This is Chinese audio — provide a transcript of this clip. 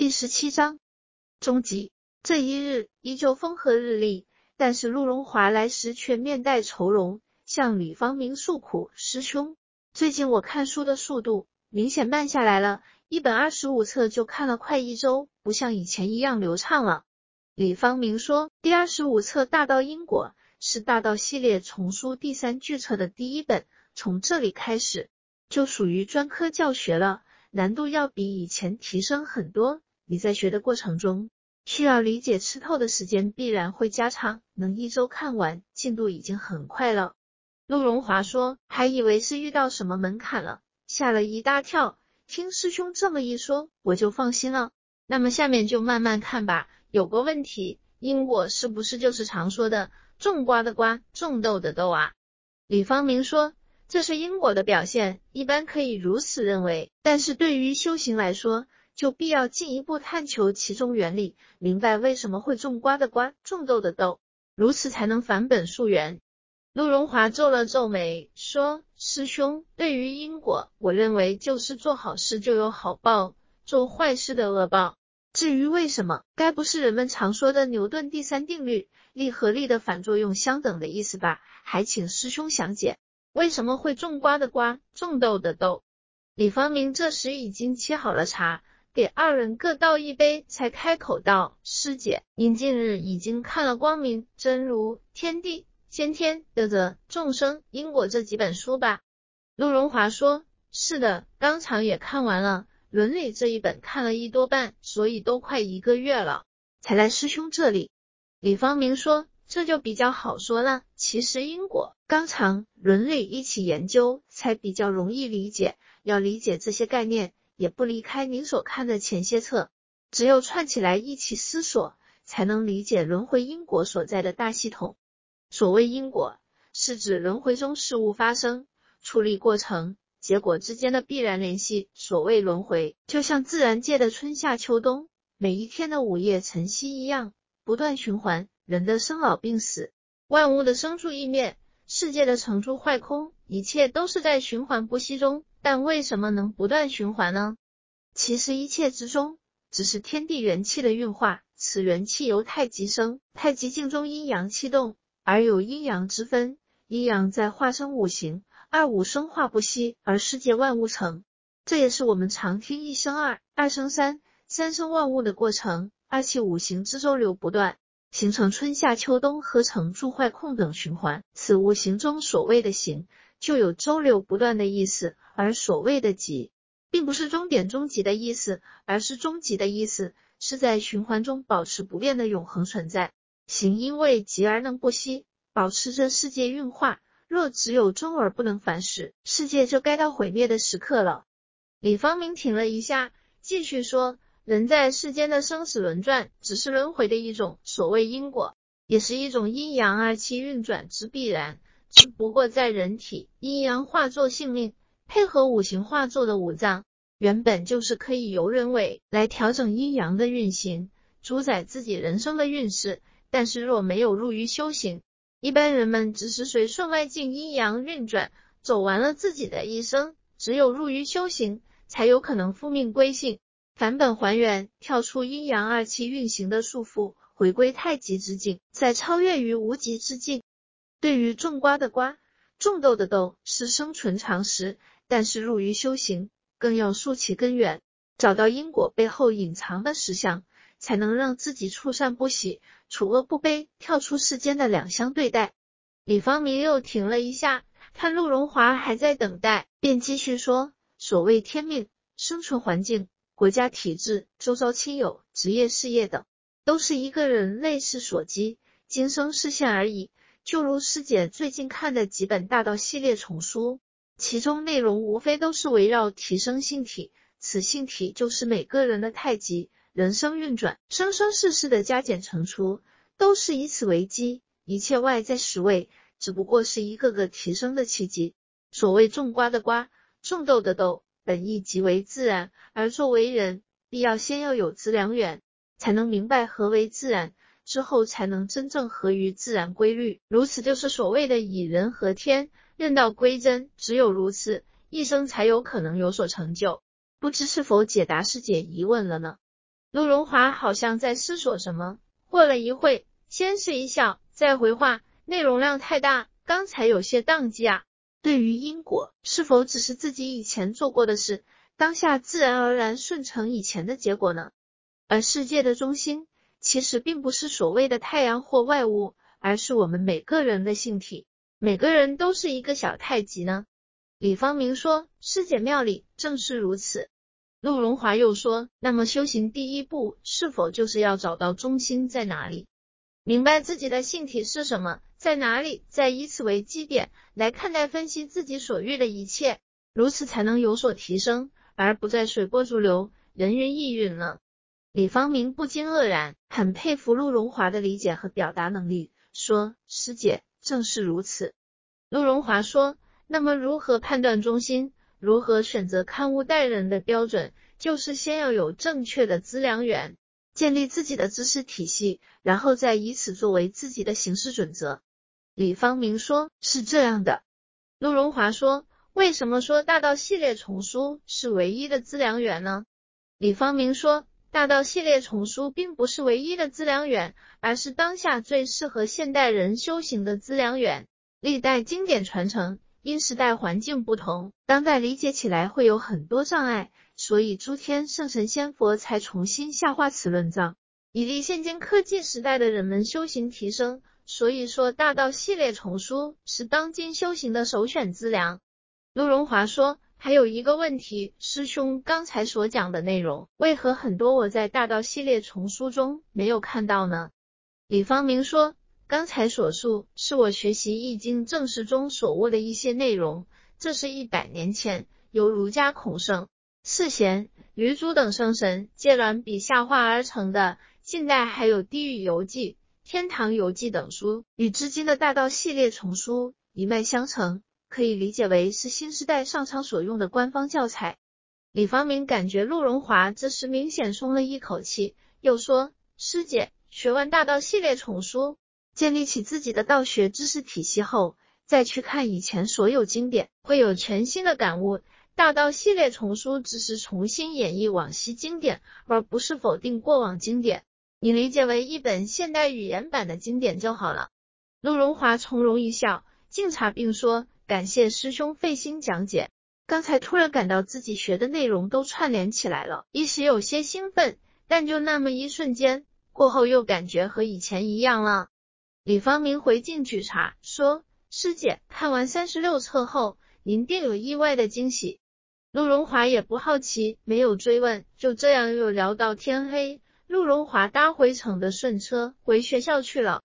第十七章终极。这一日依旧风和日丽，但是陆荣华来时却面带愁容，向李方明诉苦：“师兄，最近我看书的速度明显慢下来了，一本二十五册就看了快一周，不像以前一样流畅了。”李方明说：“第二十五册《大道因果》是大道系列丛书第三巨册的第一本，从这里开始就属于专科教学了，难度要比以前提升很多。你在学的过程中，需要理解吃透的时间必然会加长，能一周看完，进度已经很快了。”陆荣华说：“还以为是遇到什么门槛了，吓了一大跳。听师兄这么一说，我就放心了。那么下面就慢慢看吧。有个问题，因果是不是就是常说的种瓜的瓜，种豆的豆啊？”李方明说：“这是因果的表现，一般可以如此认为。但是对于修行来说，就必要进一步探求其中原理，明白为什么会种瓜的瓜，种豆的豆，如此才能返本溯源。陆荣华皱了皱眉，说：“师兄，对于因果，我认为就是做好事就有好报，做坏事的恶报。至于为什么，该不是人们常说的牛顿第三定律，力和力的反作用相等的意思吧？还请师兄详解，为什么会种瓜的瓜，种豆的豆？”李方明这时已经沏好了茶。给二人各倒一杯，才开口道：“师姐，您近日已经看了《光明真如天地先天德泽众生因果》这几本书吧？”陆荣华说：“是的，当场也看完了。伦理这一本看了一多半，所以都快一个月了，才来师兄这里。”李方明说：“这就比较好说了。其实因果、纲常、伦理一起研究，才比较容易理解。要理解这些概念。”也不离开您所看的前些册，只有串起来一起思索，才能理解轮回因果所在的大系统。所谓因果，是指轮回中事物发生、处理过程、结果之间的必然联系。所谓轮回，就像自然界的春夏秋冬，每一天的午夜晨曦一样，不断循环。人的生老病死，万物的生住异灭，世界的成住坏空，一切都是在循环不息中。但为什么能不断循环呢？其实一切之中，只是天地元气的运化。此元气由太极生，太极境中阴阳气动，而有阴阳之分。阴阳在化生五行，二五生化不息，而世界万物成。这也是我们常听一生二，二生三，三生万物的过程。二气五行之周流不断，形成春夏秋冬合成住坏空等循环。此五行中所谓的行。就有周流不断的意思，而所谓的极，并不是终点终极的意思，而是终极的意思，是在循环中保持不变的永恒存在。行因为极而能不息，保持着世界运化。若只有终而不能反始，世界就该到毁灭的时刻了。李方明停了一下，继续说：人在世间的生死轮转，只是轮回的一种，所谓因果，也是一种阴阳二气运转之必然。只不过在人体阴阳化作性命，配合五行化作的五脏，原本就是可以由人为来调整阴阳的运行，主宰自己人生的运势。但是若没有入于修行，一般人们只是随顺外境阴阳运转，走完了自己的一生。只有入于修行，才有可能复命归性，返本还原，跳出阴阳二气运行的束缚，回归太极之境，再超越于无极之境。对于种瓜的瓜，种豆的豆是生存常识，但是入于修行，更要溯其根源，找到因果背后隐藏的实相，才能让自己处善不喜，处恶不悲，跳出世间的两相对待。李方明又停了一下，看陆荣华还在等待，便继续说：所谓天命、生存环境、国家体制、周遭亲友、职业事业等，都是一个人类世所积，今生视线而已。就如师姐最近看的几本大道系列丛书，其中内容无非都是围绕提升性体，此性体就是每个人的太极，人生运转，生生世世的加减乘除，都是以此为基，一切外在实位，只不过是一个个提升的契机。所谓种瓜的瓜，种豆的豆，本意即为自然，而作为人，必要先要有资良缘，才能明白何为自然。之后才能真正合于自然规律，如此就是所谓的以人合天，任道归真。只有如此，一生才有可能有所成就。不知是否解答师姐疑问了呢？陆荣华好像在思索什么，过了一会，先是一笑，再回话：“内容量太大，刚才有些宕机啊。对于因果，是否只是自己以前做过的事，当下自然而然顺承以前的结果呢？而世界的中心，其实并不是所谓的太阳或外物，而是我们每个人的性体。每个人都是一个小太极呢。”李方明说：“师姐庙里，正是如此。”陆荣华又说：“那么修行第一步，是否就是要找到中心在哪里，明白自己的性体是什么，在哪里，再以此为基点来看待分析自己所遇的一切，如此才能有所提升，而不再随波逐流，人云亦云了。”李方明不禁愕然，很佩服陆荣华的理解和表达能力，说：“师姐，正是如此。”陆荣华说。那么，如何判断中心？如何选择看物待人的标准？就是先要有正确的资粮源，建立自己的知识体系，然后再以此作为自己的行事准则。李方明说：“是这样的。”陆荣华说：“为什么说大道系列丛书是唯一的资粮源呢？”李方明说：“大道系列丛书并不是唯一的资粮源，而是当下最适合现代人修行的资粮源。历代经典传承。”因时代环境不同，当代理解起来会有很多障碍，所以诸天圣神仙佛才重新下化此论藏，以利现今科技时代的人们修行提升。所以说，大道系列丛书是当今修行的首选资粮。陆荣华说，还有一个问题，师兄刚才所讲的内容，为何很多我在大道系列丛书中没有看到呢？李方明说。刚才所述是我学习《易经》正式中所悟的一些内容，这是一百年前由儒家孔圣、四贤、余祖等圣神借鸾笔下画而成的。近代还有《地狱游记》《天堂游记》等书，与至今的大道系列丛书一脉相承，可以理解为是新时代上苍所用的官方教材。李方明感觉陆荣华这时明显松了一口气，又说：“师姐，学完大道系列丛书。”建立起自己的道学知识体系后，再去看以前所有经典，会有全新的感悟。大道系列丛书只是重新演绎往昔经典，而不是否定过往经典。你理解为一本现代语言版的经典就好了。陆荣华从容一笑，敬茶并说：“感谢师兄费心讲解。刚才突然感到自己学的内容都串联起来了，一时有些兴奋，但就那么一瞬间，过后又感觉和以前一样了。”李方明回敬举茶，说：“师姐看完三十六册后，您定有意外的惊喜。”陆荣华也不好奇，没有追问。就这样又聊到天黑，陆荣华搭回程的顺车回学校去了。